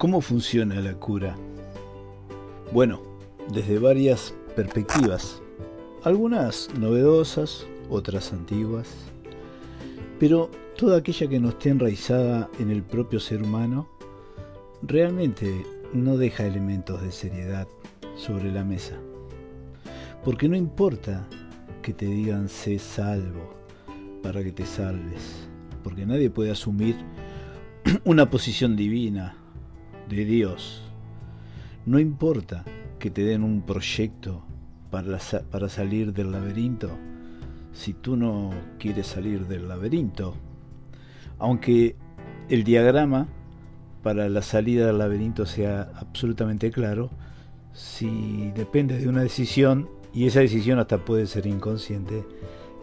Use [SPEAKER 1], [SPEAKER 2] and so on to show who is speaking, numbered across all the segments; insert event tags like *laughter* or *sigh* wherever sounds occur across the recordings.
[SPEAKER 1] ¿Cómo funciona la cura? Bueno, desde varias perspectivas, algunas novedosas, otras antiguas, pero toda aquella que no esté enraizada en el propio ser humano, realmente no deja elementos de seriedad sobre la mesa. Porque no importa que te digan sé salvo para que te salves, porque nadie puede asumir *clears throat* una posición divina de Dios. No importa que te den un proyecto para, para salir del laberinto, si tú no quieres salir del laberinto. Aunque el diagrama para la salida del laberinto sea absolutamente claro, si depende de una decisión, y esa decisión hasta puede ser inconsciente,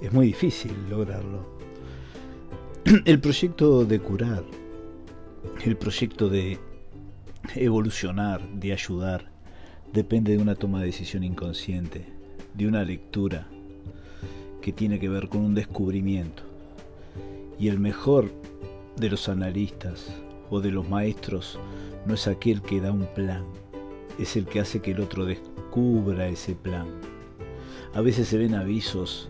[SPEAKER 1] es muy difícil lograrlo. *clears throat* El proyecto de curar, el proyecto de evolucionar, de ayudar, depende de una toma de decisión inconsciente, de una lectura que tiene que ver con un descubrimiento. Y el mejor de los analistas o de los maestros no es aquel que da un plan, es el que hace que el otro descubra ese plan. A veces se ven avisos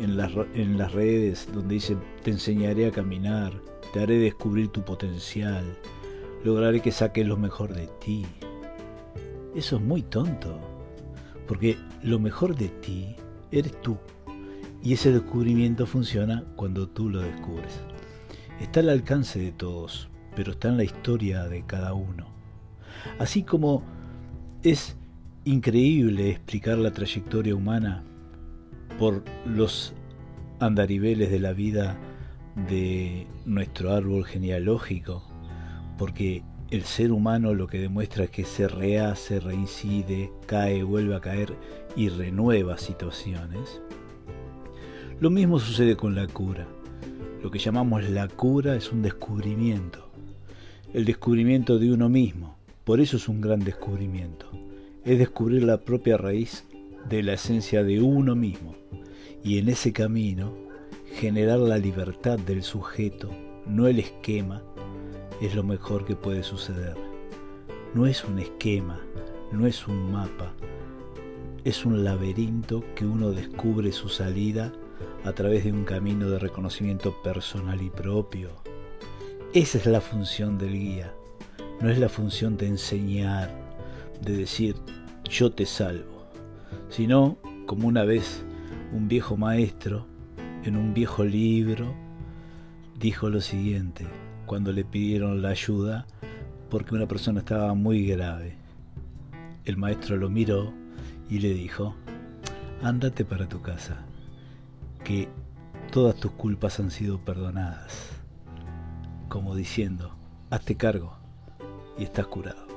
[SPEAKER 1] en las, en las redes donde dicen te enseñaré a caminar, te haré descubrir tu potencial, lograré que saques lo mejor de ti. Eso es muy tonto, porque lo mejor de ti eres tú. Y ese descubrimiento funciona cuando tú lo descubres. Está al alcance de todos, pero está en la historia de cada uno. Así como es increíble explicar la trayectoria humana por los andariveles de la vida de nuestro árbol genealógico, porque el ser humano lo que demuestra es que se rehace, reincide, cae, vuelve a caer y renueva situaciones. Lo mismo sucede con la cura. Lo que llamamos la cura es un descubrimiento, el descubrimiento de uno mismo. Por eso es un gran descubrimiento. Es descubrir la propia raíz de la esencia de uno mismo y en ese camino generar la libertad del sujeto, no el esquema, es lo mejor que puede suceder. No es un esquema, no es un mapa, es un laberinto que uno descubre su salida a través de un camino de reconocimiento personal y propio. Esa es la función del guía, no es la función de enseñar, de decir yo te salvo, sino como una vez un viejo maestro en un viejo libro dijo lo siguiente cuando le pidieron la ayuda porque una persona estaba muy grave. El maestro lo miró y le dijo, ándate para tu casa, que todas tus culpas han sido perdonadas, como diciendo, hazte cargo y estás curado.